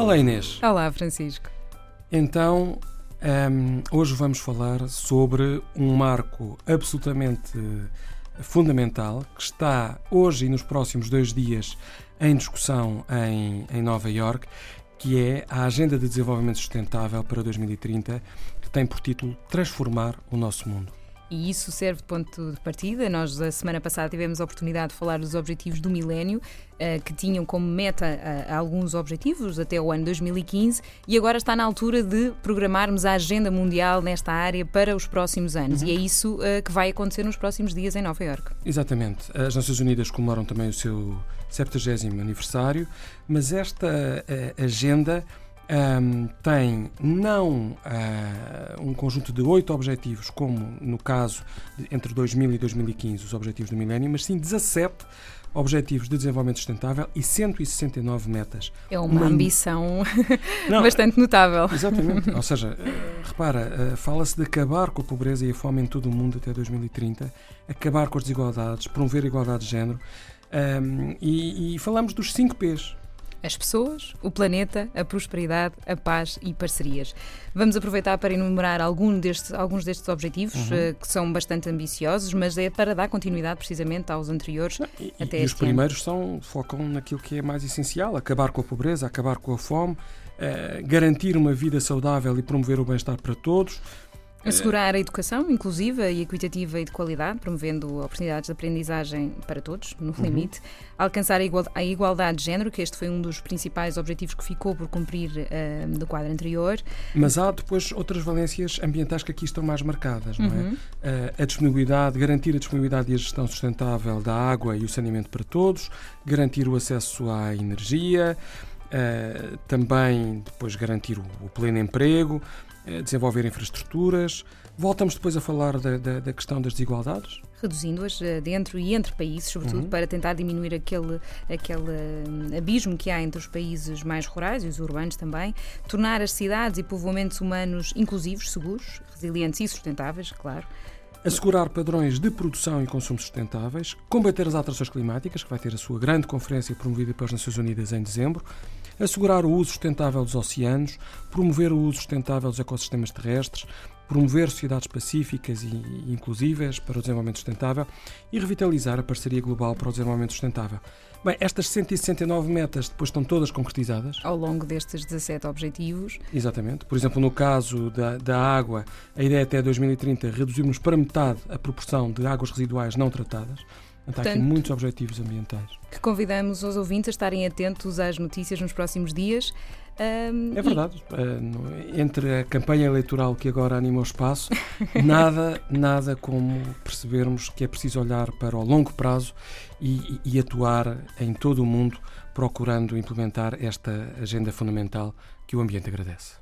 Olá Inês. Olá Francisco. Então, um, hoje vamos falar sobre um marco absolutamente fundamental que está hoje e nos próximos dois dias em discussão em, em Nova York, que é a Agenda de Desenvolvimento Sustentável para 2030, que tem por título Transformar o Nosso Mundo e isso serve de ponto de partida. Nós, a semana passada, tivemos a oportunidade de falar dos objetivos do milénio, eh, que tinham como meta eh, alguns objetivos até o ano 2015, e agora está na altura de programarmos a agenda mundial nesta área para os próximos anos. Uhum. E é isso eh, que vai acontecer nos próximos dias em Nova Iorque. Exatamente. As Nações Unidas comemoram também o seu 70 aniversário, mas esta agenda um, tem não uh, um conjunto de oito objetivos, como no caso de, entre 2000 e 2015, os objetivos do milénio, mas sim 17 Objetivos de Desenvolvimento Sustentável e 169 metas. É uma, uma... ambição Não, bastante notável. Exatamente. Ou seja, uh, repara, uh, fala-se de acabar com a pobreza e a fome em todo o mundo até 2030, acabar com as desigualdades, promover a igualdade de género. Um, e, e falamos dos 5 P's as pessoas, o planeta, a prosperidade, a paz e parcerias. Vamos aproveitar para enumerar algum destes, alguns destes objetivos, uhum. uh, que são bastante ambiciosos, mas é para dar continuidade precisamente aos anteriores. E, até e os primeiros são, focam naquilo que é mais essencial: acabar com a pobreza, acabar com a fome, uh, garantir uma vida saudável e promover o bem-estar para todos. Assegurar a educação inclusiva e equitativa e de qualidade, promovendo oportunidades de aprendizagem para todos, no uhum. limite. Alcançar a igualdade de género, que este foi um dos principais objetivos que ficou por cumprir uh, do quadro anterior. Mas há depois outras valências ambientais que aqui estão mais marcadas, não é? uhum. é? Uh, a disponibilidade, garantir a disponibilidade e a gestão sustentável da água e o saneamento para todos, garantir o acesso à energia, uh, também depois garantir o, o pleno emprego, eh, desenvolver infraestruturas. Voltamos depois a falar da, da, da questão das desigualdades. Reduzindo-as eh, dentro e entre países, sobretudo uhum. para tentar diminuir aquele, aquele hum, abismo que há entre os países mais rurais e os urbanos também. Tornar as cidades e povoamentos humanos inclusivos, seguros, resilientes e sustentáveis, claro. Assegurar padrões de produção e consumo sustentáveis, combater as alterações climáticas, que vai ter a sua grande conferência promovida pelas Nações Unidas em dezembro, assegurar o uso sustentável dos oceanos, promover o uso sustentável dos ecossistemas terrestres, promover sociedades pacíficas e inclusivas para o desenvolvimento sustentável e revitalizar a parceria global para o desenvolvimento sustentável. Bem, estas 169 metas depois estão todas concretizadas. Ao longo destes 17 objetivos. Exatamente. Por exemplo, no caso da, da água, a ideia é até 2030 reduzirmos para metade a proporção de águas residuais não tratadas. Portanto, há aqui muitos objetivos ambientais. Que convidamos os ouvintes a estarem atentos às notícias nos próximos dias. Um, é verdade. E... Entre a campanha eleitoral que agora anima o espaço, nada, nada como percebermos que é preciso olhar para o longo prazo e, e atuar em todo o mundo procurando implementar esta agenda fundamental que o ambiente agradece.